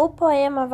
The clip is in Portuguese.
o poema